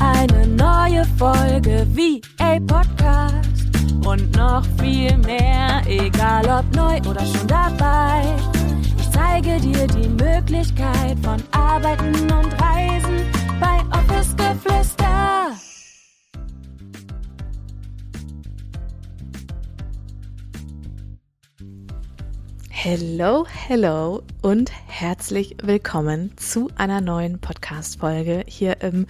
eine neue Folge wie a Podcast und noch viel mehr, egal ob neu oder schon dabei. Ich zeige dir die Möglichkeit von Arbeiten und Reisen bei Office Geflüster. Hello, hello und herzlich willkommen zu einer neuen Podcast-Folge hier im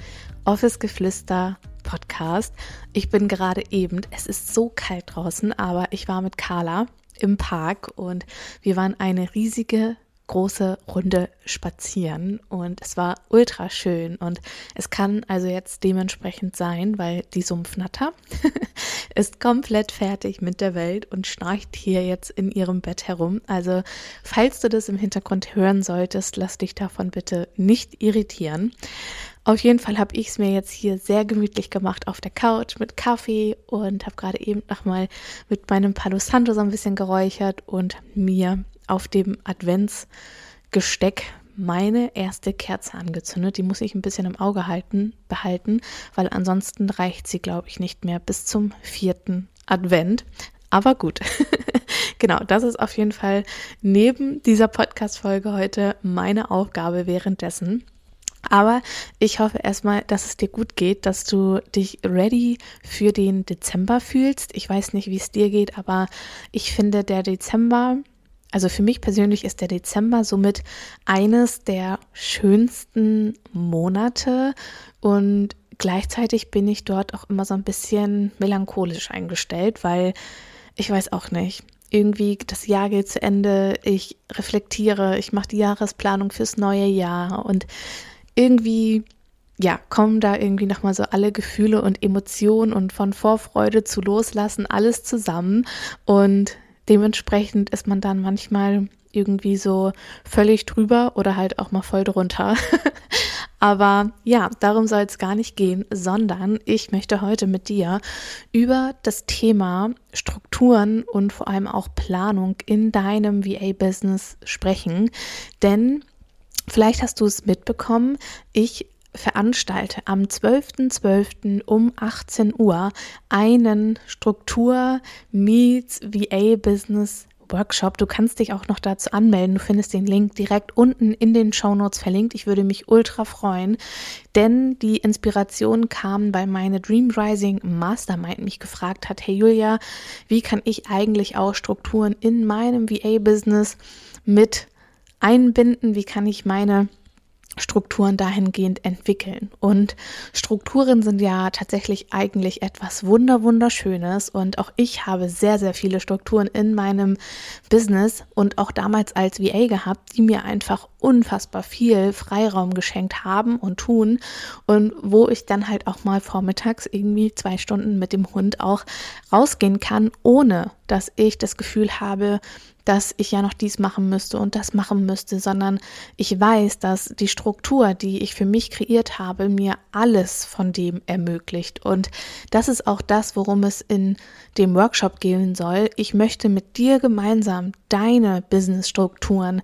Office Geflüster Podcast. Ich bin gerade eben, es ist so kalt draußen, aber ich war mit Carla im Park und wir waren eine riesige große Runde spazieren und es war ultra schön und es kann also jetzt dementsprechend sein, weil die Sumpfnatter ist komplett fertig mit der Welt und schnarcht hier jetzt in ihrem Bett herum. Also falls du das im Hintergrund hören solltest, lass dich davon bitte nicht irritieren. Auf jeden Fall habe ich es mir jetzt hier sehr gemütlich gemacht auf der Couch mit Kaffee und habe gerade eben nochmal mit meinem Palo Santo so ein bisschen geräuchert und mir auf dem Adventsgesteck meine erste Kerze angezündet. Die muss ich ein bisschen im Auge halten, behalten, weil ansonsten reicht sie, glaube ich, nicht mehr bis zum vierten Advent. Aber gut, genau, das ist auf jeden Fall neben dieser Podcast-Folge heute meine Aufgabe währenddessen. Aber ich hoffe erstmal, dass es dir gut geht, dass du dich ready für den Dezember fühlst. Ich weiß nicht, wie es dir geht, aber ich finde, der Dezember also für mich persönlich ist der Dezember somit eines der schönsten Monate und gleichzeitig bin ich dort auch immer so ein bisschen melancholisch eingestellt, weil ich weiß auch nicht. Irgendwie das Jahr geht zu Ende, ich reflektiere, ich mache die Jahresplanung fürs neue Jahr und irgendwie ja, kommen da irgendwie nochmal so alle Gefühle und Emotionen und von Vorfreude zu loslassen, alles zusammen. Und Dementsprechend ist man dann manchmal irgendwie so völlig drüber oder halt auch mal voll drunter. Aber ja, darum soll es gar nicht gehen, sondern ich möchte heute mit dir über das Thema Strukturen und vor allem auch Planung in deinem VA-Business sprechen. Denn vielleicht hast du es mitbekommen, ich veranstalte am 12.12. .12. um 18 Uhr einen Struktur Meets VA Business Workshop. Du kannst dich auch noch dazu anmelden. Du findest den Link direkt unten in den Show Notes verlinkt. Ich würde mich ultra freuen, denn die Inspiration kam, weil meine Dream Rising Mastermind mich gefragt hat, hey Julia, wie kann ich eigentlich auch Strukturen in meinem VA-Business mit einbinden? Wie kann ich meine Strukturen dahingehend entwickeln. Und Strukturen sind ja tatsächlich eigentlich etwas wunder wunderschönes und auch ich habe sehr sehr viele Strukturen in meinem Business und auch damals als VA gehabt, die mir einfach unfassbar viel Freiraum geschenkt haben und tun und wo ich dann halt auch mal vormittags irgendwie zwei Stunden mit dem Hund auch rausgehen kann, ohne dass ich das Gefühl habe, dass ich ja noch dies machen müsste und das machen müsste, sondern ich weiß, dass die Struktur, die ich für mich kreiert habe, mir alles von dem ermöglicht. Und das ist auch das, worum es in dem Workshop gehen soll. Ich möchte mit dir gemeinsam deine Businessstrukturen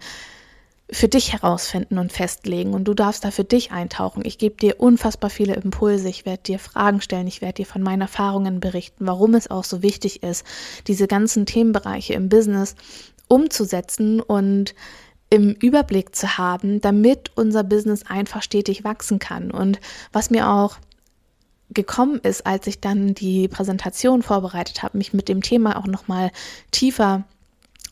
für dich herausfinden und festlegen und du darfst da für dich eintauchen. Ich gebe dir unfassbar viele Impulse, ich werde dir Fragen stellen, ich werde dir von meinen Erfahrungen berichten, warum es auch so wichtig ist, diese ganzen Themenbereiche im Business umzusetzen und im Überblick zu haben, damit unser Business einfach stetig wachsen kann. Und was mir auch gekommen ist, als ich dann die Präsentation vorbereitet habe, mich mit dem Thema auch noch mal tiefer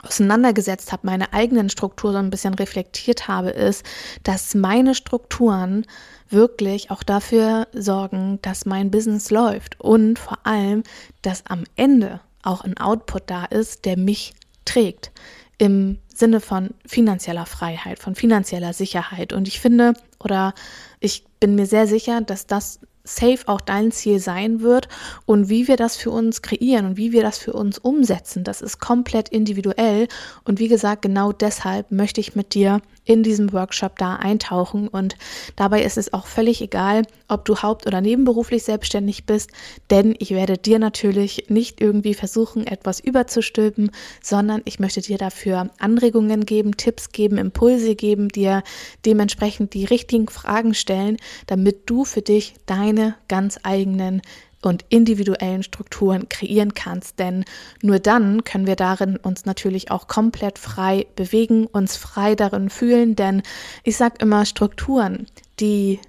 auseinandergesetzt habe, meine eigenen Strukturen so ein bisschen reflektiert habe, ist, dass meine Strukturen wirklich auch dafür sorgen, dass mein Business läuft und vor allem, dass am Ende auch ein Output da ist, der mich trägt im Sinne von finanzieller Freiheit, von finanzieller Sicherheit. Und ich finde oder ich bin mir sehr sicher, dass das safe auch dein Ziel sein wird und wie wir das für uns kreieren und wie wir das für uns umsetzen, das ist komplett individuell. Und wie gesagt, genau deshalb möchte ich mit dir in diesem Workshop da eintauchen. Und dabei ist es auch völlig egal, ob du haupt- oder nebenberuflich selbstständig bist, denn ich werde dir natürlich nicht irgendwie versuchen, etwas überzustülpen, sondern ich möchte dir dafür Anregungen geben, Tipps geben, Impulse geben, dir dementsprechend die richtigen Fragen stellen, damit du für dich deine ganz eigenen und individuellen Strukturen kreieren kannst. Denn nur dann können wir darin uns natürlich auch komplett frei bewegen, uns frei darin fühlen. Denn ich sage immer, Strukturen, die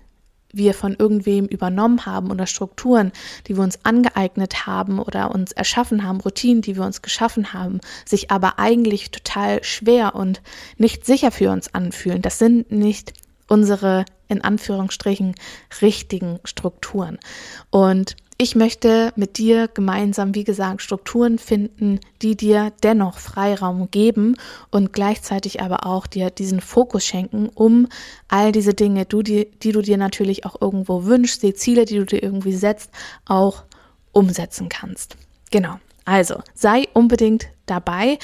wir von irgendwem übernommen haben oder Strukturen, die wir uns angeeignet haben oder uns erschaffen haben, Routinen, die wir uns geschaffen haben, sich aber eigentlich total schwer und nicht sicher für uns anfühlen. Das sind nicht unsere in Anführungsstrichen richtigen Strukturen. Und ich möchte mit dir gemeinsam, wie gesagt, Strukturen finden, die dir dennoch Freiraum geben und gleichzeitig aber auch dir diesen Fokus schenken, um all diese Dinge, die, die du dir natürlich auch irgendwo wünschst, die Ziele, die du dir irgendwie setzt, auch umsetzen kannst. Genau. Also sei unbedingt dabei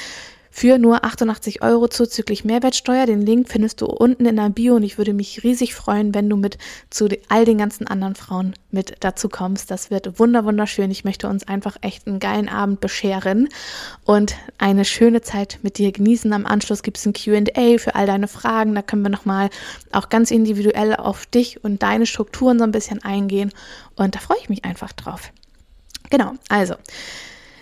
für nur 88 Euro zuzüglich Mehrwertsteuer. Den Link findest du unten in der Bio und ich würde mich riesig freuen, wenn du mit zu all den ganzen anderen Frauen mit dazu kommst. Das wird wunder wunderschön. Ich möchte uns einfach echt einen geilen Abend bescheren und eine schöne Zeit mit dir genießen. Am Anschluss gibt es ein Q&A für all deine Fragen. Da können wir nochmal auch ganz individuell auf dich und deine Strukturen so ein bisschen eingehen und da freue ich mich einfach drauf. Genau, also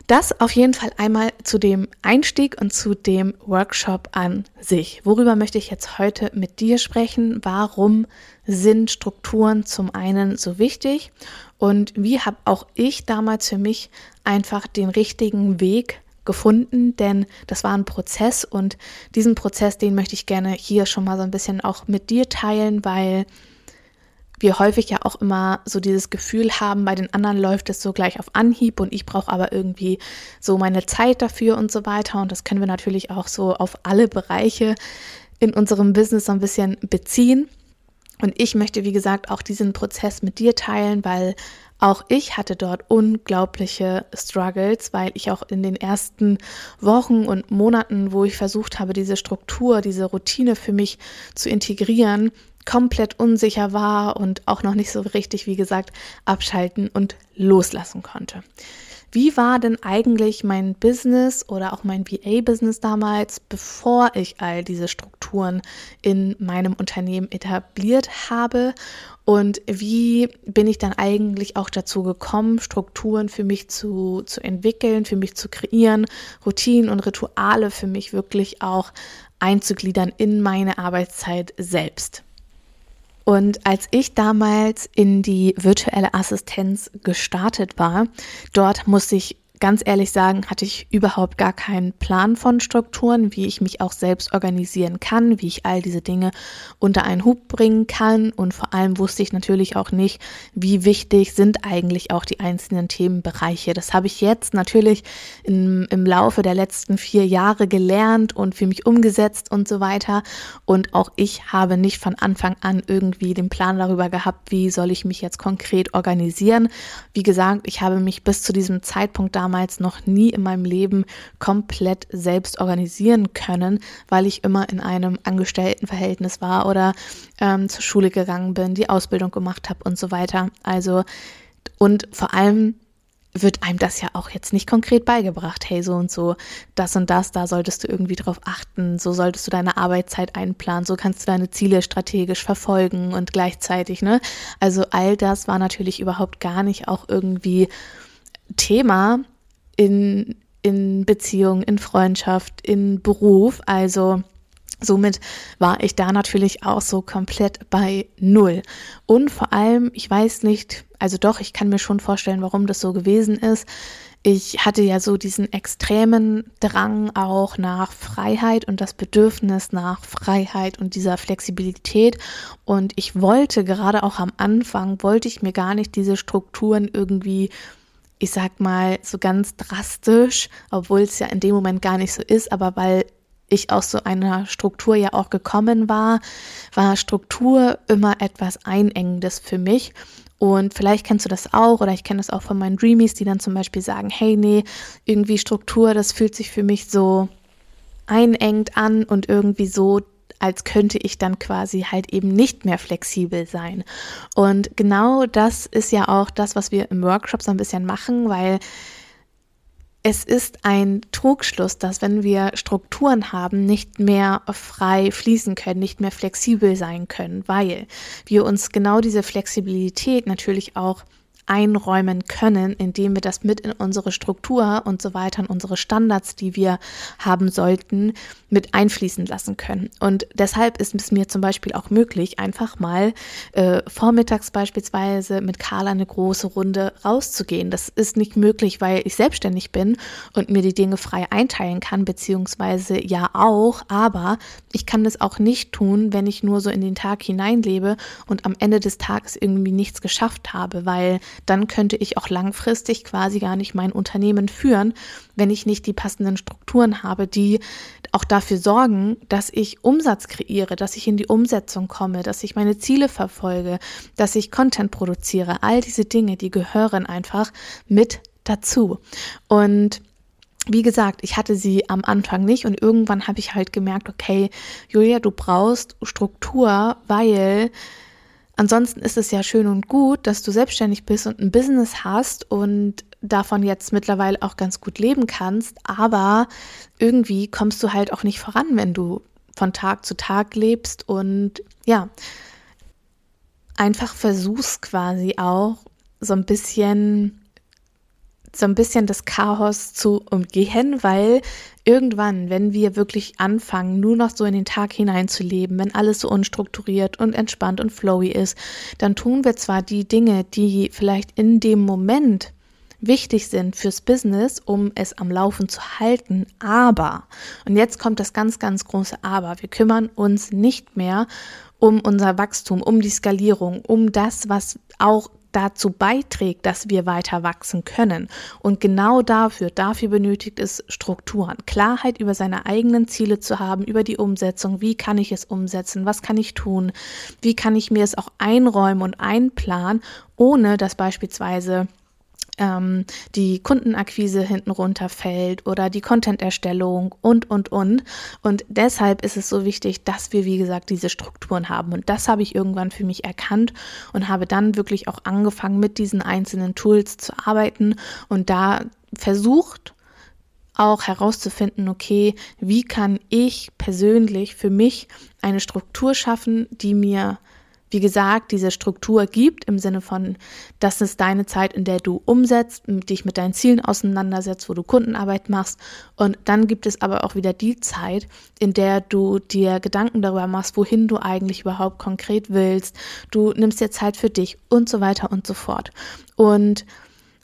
das auf jeden Fall einmal zu dem Einstieg und zu dem Workshop an sich. Worüber möchte ich jetzt heute mit dir sprechen? Warum sind Strukturen zum einen so wichtig? Und wie habe auch ich damals für mich einfach den richtigen Weg gefunden, denn das war ein Prozess und diesen Prozess, den möchte ich gerne hier schon mal so ein bisschen auch mit dir teilen, weil wir häufig ja auch immer so dieses Gefühl haben, bei den anderen läuft es so gleich auf Anhieb und ich brauche aber irgendwie so meine Zeit dafür und so weiter. Und das können wir natürlich auch so auf alle Bereiche in unserem Business so ein bisschen beziehen. Und ich möchte, wie gesagt, auch diesen Prozess mit dir teilen, weil auch ich hatte dort unglaubliche Struggles, weil ich auch in den ersten Wochen und Monaten, wo ich versucht habe, diese Struktur, diese Routine für mich zu integrieren, komplett unsicher war und auch noch nicht so richtig, wie gesagt, abschalten und loslassen konnte. Wie war denn eigentlich mein Business oder auch mein VA-Business damals, bevor ich all diese Strukturen in meinem Unternehmen etabliert habe? Und wie bin ich dann eigentlich auch dazu gekommen, Strukturen für mich zu, zu entwickeln, für mich zu kreieren, Routinen und Rituale für mich wirklich auch einzugliedern in meine Arbeitszeit selbst? Und als ich damals in die virtuelle Assistenz gestartet war, dort musste ich ganz ehrlich sagen, hatte ich überhaupt gar keinen Plan von Strukturen, wie ich mich auch selbst organisieren kann, wie ich all diese Dinge unter einen Hub bringen kann. Und vor allem wusste ich natürlich auch nicht, wie wichtig sind eigentlich auch die einzelnen Themenbereiche. Das habe ich jetzt natürlich im, im Laufe der letzten vier Jahre gelernt und für mich umgesetzt und so weiter. Und auch ich habe nicht von Anfang an irgendwie den Plan darüber gehabt, wie soll ich mich jetzt konkret organisieren. Wie gesagt, ich habe mich bis zu diesem Zeitpunkt damals damals noch nie in meinem Leben komplett selbst organisieren können, weil ich immer in einem Angestelltenverhältnis war oder ähm, zur Schule gegangen bin, die Ausbildung gemacht habe und so weiter. Also und vor allem wird einem das ja auch jetzt nicht konkret beigebracht. Hey, so und so, das und das, da solltest du irgendwie drauf achten. So solltest du deine Arbeitszeit einplanen. So kannst du deine Ziele strategisch verfolgen und gleichzeitig, ne? Also all das war natürlich überhaupt gar nicht auch irgendwie Thema in, in Beziehung, in Freundschaft, in Beruf. Also somit war ich da natürlich auch so komplett bei Null. Und vor allem, ich weiß nicht, also doch, ich kann mir schon vorstellen, warum das so gewesen ist. Ich hatte ja so diesen extremen Drang auch nach Freiheit und das Bedürfnis nach Freiheit und dieser Flexibilität. Und ich wollte gerade auch am Anfang, wollte ich mir gar nicht diese Strukturen irgendwie ich sag mal, so ganz drastisch, obwohl es ja in dem Moment gar nicht so ist, aber weil ich aus so einer Struktur ja auch gekommen war, war Struktur immer etwas Einengendes für mich. Und vielleicht kennst du das auch oder ich kenne das auch von meinen Dreamies, die dann zum Beispiel sagen, hey, nee, irgendwie Struktur, das fühlt sich für mich so einengt an und irgendwie so als könnte ich dann quasi halt eben nicht mehr flexibel sein. Und genau das ist ja auch das, was wir im Workshop so ein bisschen machen, weil es ist ein Trugschluss, dass wenn wir Strukturen haben, nicht mehr frei fließen können, nicht mehr flexibel sein können, weil wir uns genau diese Flexibilität natürlich auch einräumen können, indem wir das mit in unsere Struktur und so weiter, in unsere Standards, die wir haben sollten, mit einfließen lassen können. Und deshalb ist es mir zum Beispiel auch möglich, einfach mal äh, vormittags beispielsweise mit Carla eine große Runde rauszugehen. Das ist nicht möglich, weil ich selbstständig bin und mir die Dinge frei einteilen kann, beziehungsweise ja auch, aber ich kann das auch nicht tun, wenn ich nur so in den Tag hineinlebe und am Ende des Tages irgendwie nichts geschafft habe, weil dann könnte ich auch langfristig quasi gar nicht mein Unternehmen führen, wenn ich nicht die passenden Strukturen habe, die auch dafür sorgen, dass ich Umsatz kreiere, dass ich in die Umsetzung komme, dass ich meine Ziele verfolge, dass ich Content produziere. All diese Dinge, die gehören einfach mit dazu. Und wie gesagt, ich hatte sie am Anfang nicht und irgendwann habe ich halt gemerkt, okay, Julia, du brauchst Struktur, weil Ansonsten ist es ja schön und gut, dass du selbstständig bist und ein Business hast und davon jetzt mittlerweile auch ganz gut leben kannst, aber irgendwie kommst du halt auch nicht voran, wenn du von Tag zu Tag lebst und ja, einfach versuchst quasi auch so ein bisschen so ein bisschen das Chaos zu umgehen, weil irgendwann, wenn wir wirklich anfangen, nur noch so in den Tag hineinzuleben, wenn alles so unstrukturiert und entspannt und flowy ist, dann tun wir zwar die Dinge, die vielleicht in dem Moment wichtig sind fürs Business, um es am Laufen zu halten. Aber, und jetzt kommt das ganz, ganz große Aber, wir kümmern uns nicht mehr um unser Wachstum, um die Skalierung, um das, was auch dazu beiträgt, dass wir weiter wachsen können. Und genau dafür, dafür benötigt es Strukturen, Klarheit über seine eigenen Ziele zu haben, über die Umsetzung, wie kann ich es umsetzen, was kann ich tun, wie kann ich mir es auch einräumen und einplanen, ohne dass beispielsweise ähm, die Kundenakquise hinten runterfällt oder die Content-Erstellung und, und, und. Und deshalb ist es so wichtig, dass wir, wie gesagt, diese Strukturen haben. Und das habe ich irgendwann für mich erkannt und habe dann wirklich auch angefangen, mit diesen einzelnen Tools zu arbeiten und da versucht, auch herauszufinden, okay, wie kann ich persönlich für mich eine Struktur schaffen, die mir wie gesagt, diese Struktur gibt im Sinne von, das ist deine Zeit, in der du umsetzt, dich mit deinen Zielen auseinandersetzt, wo du Kundenarbeit machst. Und dann gibt es aber auch wieder die Zeit, in der du dir Gedanken darüber machst, wohin du eigentlich überhaupt konkret willst. Du nimmst dir Zeit für dich und so weiter und so fort. Und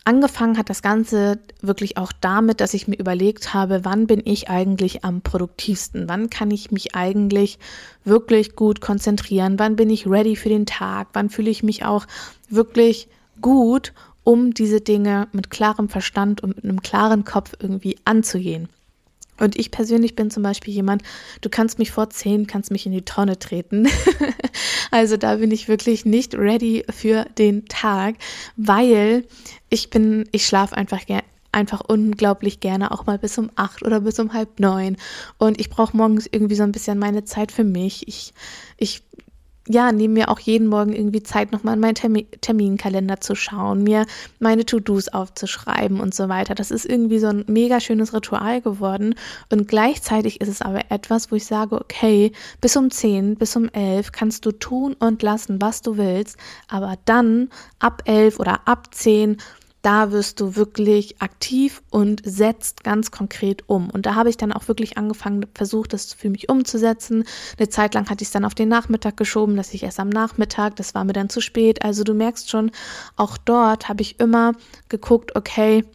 Angefangen hat das Ganze wirklich auch damit, dass ich mir überlegt habe, wann bin ich eigentlich am produktivsten? Wann kann ich mich eigentlich wirklich gut konzentrieren? Wann bin ich ready für den Tag? Wann fühle ich mich auch wirklich gut, um diese Dinge mit klarem Verstand und mit einem klaren Kopf irgendwie anzugehen? Und ich persönlich bin zum Beispiel jemand, du kannst mich vor zehn, kannst mich in die Tonne treten. also da bin ich wirklich nicht ready für den Tag, weil ich bin, ich schlafe einfach gerne einfach unglaublich gerne auch mal bis um acht oder bis um halb neun. Und ich brauche morgens irgendwie so ein bisschen meine Zeit für mich. Ich, ich ja, nehme mir auch jeden Morgen irgendwie Zeit, nochmal in meinen Termin Terminkalender zu schauen, mir meine To-Dos aufzuschreiben und so weiter. Das ist irgendwie so ein mega schönes Ritual geworden. Und gleichzeitig ist es aber etwas, wo ich sage, okay, bis um 10, bis um 11 kannst du tun und lassen, was du willst. Aber dann ab 11 oder ab 10 da wirst du wirklich aktiv und setzt ganz konkret um. Und da habe ich dann auch wirklich angefangen, versucht, das für mich umzusetzen. Eine Zeit lang hatte ich es dann auf den Nachmittag geschoben, dass ich erst am Nachmittag, das war mir dann zu spät. Also du merkst schon, auch dort habe ich immer geguckt, okay,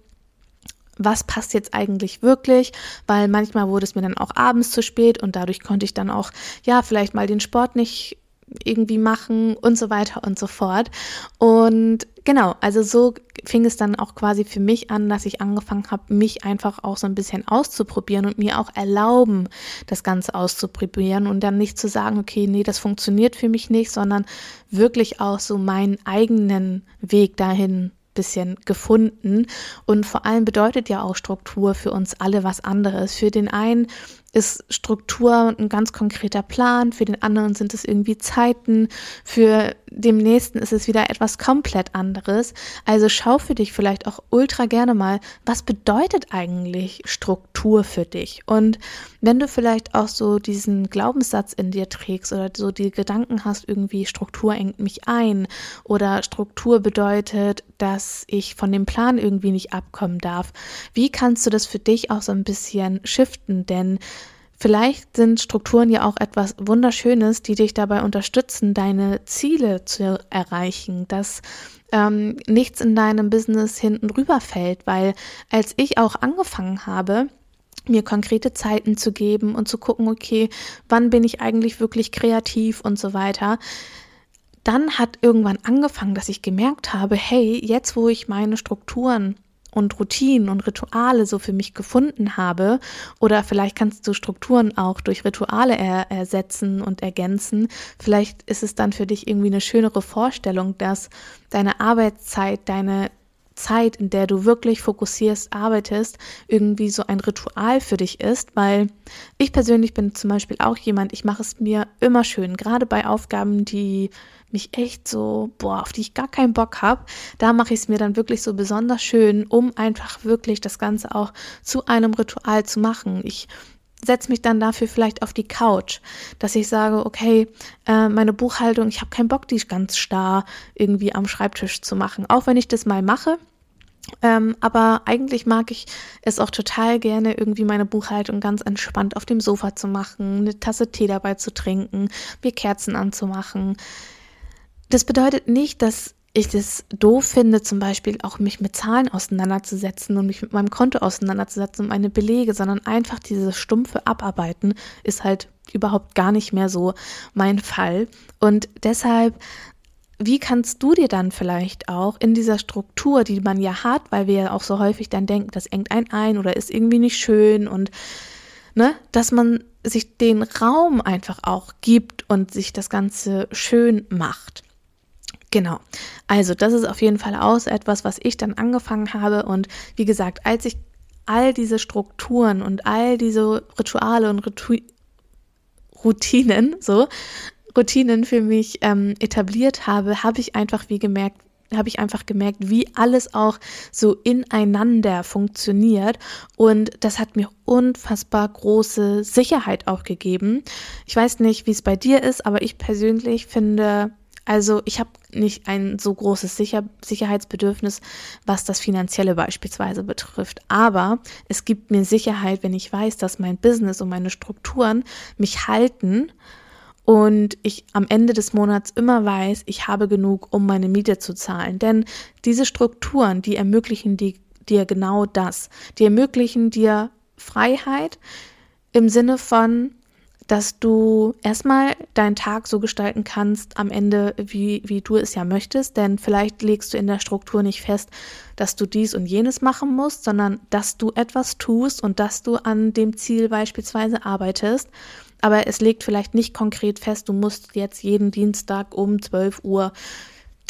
was passt jetzt eigentlich wirklich, weil manchmal wurde es mir dann auch abends zu spät und dadurch konnte ich dann auch, ja, vielleicht mal den Sport nicht irgendwie machen und so weiter und so fort. Und genau, also so fing es dann auch quasi für mich an, dass ich angefangen habe, mich einfach auch so ein bisschen auszuprobieren und mir auch erlauben, das Ganze auszuprobieren und dann nicht zu sagen, okay, nee, das funktioniert für mich nicht, sondern wirklich auch so meinen eigenen Weg dahin bisschen gefunden. Und vor allem bedeutet ja auch Struktur für uns alle was anderes. Für den einen ist Struktur ein ganz konkreter Plan, für den anderen sind es irgendwie Zeiten, für dem nächsten ist es wieder etwas komplett anderes. Also schau für dich vielleicht auch ultra gerne mal, was bedeutet eigentlich Struktur für dich? Und wenn du vielleicht auch so diesen Glaubenssatz in dir trägst oder so die Gedanken hast, irgendwie Struktur engt mich ein oder Struktur bedeutet, dass ich von dem Plan irgendwie nicht abkommen darf, wie kannst du das für dich auch so ein bisschen shiften? Denn Vielleicht sind Strukturen ja auch etwas Wunderschönes, die dich dabei unterstützen, deine Ziele zu erreichen, dass ähm, nichts in deinem Business hinten rüberfällt, weil als ich auch angefangen habe, mir konkrete Zeiten zu geben und zu gucken, okay, wann bin ich eigentlich wirklich kreativ und so weiter. Dann hat irgendwann angefangen, dass ich gemerkt habe, hey, jetzt wo ich meine Strukturen und Routinen und Rituale so für mich gefunden habe, oder vielleicht kannst du Strukturen auch durch Rituale er ersetzen und ergänzen, vielleicht ist es dann für dich irgendwie eine schönere Vorstellung, dass deine Arbeitszeit, deine Zeit, in der du wirklich fokussierst, arbeitest, irgendwie so ein Ritual für dich ist, weil ich persönlich bin zum Beispiel auch jemand, ich mache es mir immer schön, gerade bei Aufgaben, die mich echt so, boah, auf die ich gar keinen Bock habe, da mache ich es mir dann wirklich so besonders schön, um einfach wirklich das Ganze auch zu einem Ritual zu machen. Ich setze mich dann dafür vielleicht auf die Couch, dass ich sage, okay, äh, meine Buchhaltung, ich habe keinen Bock, die ganz starr irgendwie am Schreibtisch zu machen, auch wenn ich das mal mache. Ähm, aber eigentlich mag ich es auch total gerne, irgendwie meine Buchhaltung ganz entspannt auf dem Sofa zu machen, eine Tasse Tee dabei zu trinken, mir Kerzen anzumachen. Das bedeutet nicht, dass ich das doof finde, zum Beispiel auch mich mit Zahlen auseinanderzusetzen und mich mit meinem Konto auseinanderzusetzen und meine Belege, sondern einfach dieses stumpfe Abarbeiten ist halt überhaupt gar nicht mehr so mein Fall. Und deshalb, wie kannst du dir dann vielleicht auch in dieser Struktur, die man ja hat, weil wir ja auch so häufig dann denken, das engt einen ein oder ist irgendwie nicht schön und ne, dass man sich den Raum einfach auch gibt und sich das Ganze schön macht. Genau. Also, das ist auf jeden Fall auch etwas, was ich dann angefangen habe. Und wie gesagt, als ich all diese Strukturen und all diese Rituale und Ritu Routinen, so, Routinen für mich ähm, etabliert habe, habe ich einfach wie gemerkt, habe ich einfach gemerkt, wie alles auch so ineinander funktioniert. Und das hat mir unfassbar große Sicherheit auch gegeben. Ich weiß nicht, wie es bei dir ist, aber ich persönlich finde, also ich habe nicht ein so großes Sicher Sicherheitsbedürfnis, was das Finanzielle beispielsweise betrifft. Aber es gibt mir Sicherheit, wenn ich weiß, dass mein Business und meine Strukturen mich halten und ich am Ende des Monats immer weiß, ich habe genug, um meine Miete zu zahlen. Denn diese Strukturen, die ermöglichen die, dir genau das. Die ermöglichen dir Freiheit im Sinne von, dass du erstmal deinen Tag so gestalten kannst am Ende, wie, wie du es ja möchtest. Denn vielleicht legst du in der Struktur nicht fest, dass du dies und jenes machen musst, sondern dass du etwas tust und dass du an dem Ziel beispielsweise arbeitest. Aber es legt vielleicht nicht konkret fest, du musst jetzt jeden Dienstag um 12 Uhr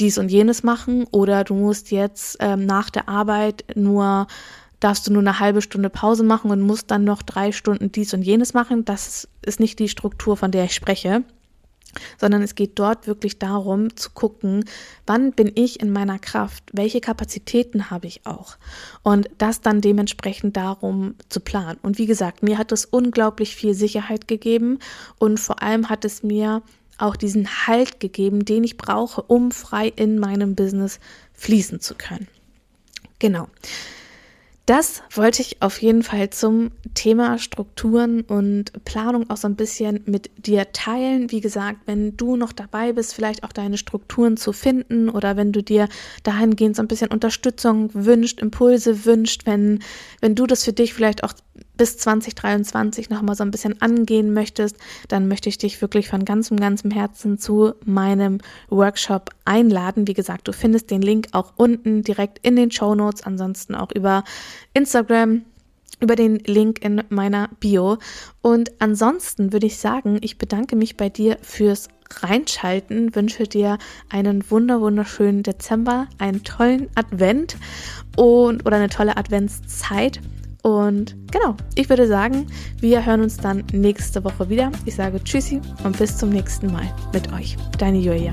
dies und jenes machen oder du musst jetzt ähm, nach der Arbeit nur darfst du nur eine halbe Stunde Pause machen und musst dann noch drei Stunden dies und jenes machen. Das ist nicht die Struktur, von der ich spreche, sondern es geht dort wirklich darum zu gucken, wann bin ich in meiner Kraft, welche Kapazitäten habe ich auch und das dann dementsprechend darum zu planen. Und wie gesagt, mir hat es unglaublich viel Sicherheit gegeben und vor allem hat es mir auch diesen Halt gegeben, den ich brauche, um frei in meinem Business fließen zu können. Genau. Das wollte ich auf jeden Fall zum Thema Strukturen und Planung auch so ein bisschen mit dir teilen. Wie gesagt, wenn du noch dabei bist, vielleicht auch deine Strukturen zu finden oder wenn du dir dahingehend so ein bisschen Unterstützung wünscht, Impulse wünscht, wenn, wenn du das für dich vielleicht auch bis 2023 noch mal so ein bisschen angehen möchtest, dann möchte ich dich wirklich von ganzem, ganzem Herzen zu meinem Workshop einladen. Wie gesagt, du findest den Link auch unten direkt in den Show Notes, ansonsten auch über Instagram, über den Link in meiner Bio. Und ansonsten würde ich sagen, ich bedanke mich bei dir fürs Reinschalten, wünsche dir einen wunder wunderschönen Dezember, einen tollen Advent und oder eine tolle Adventszeit Und genau, ich würde sagen, wir hören uns dann nächste Woche wieder. Ich sage Tschüssi und bis zum nächsten Mal mit euch. Deine Julia.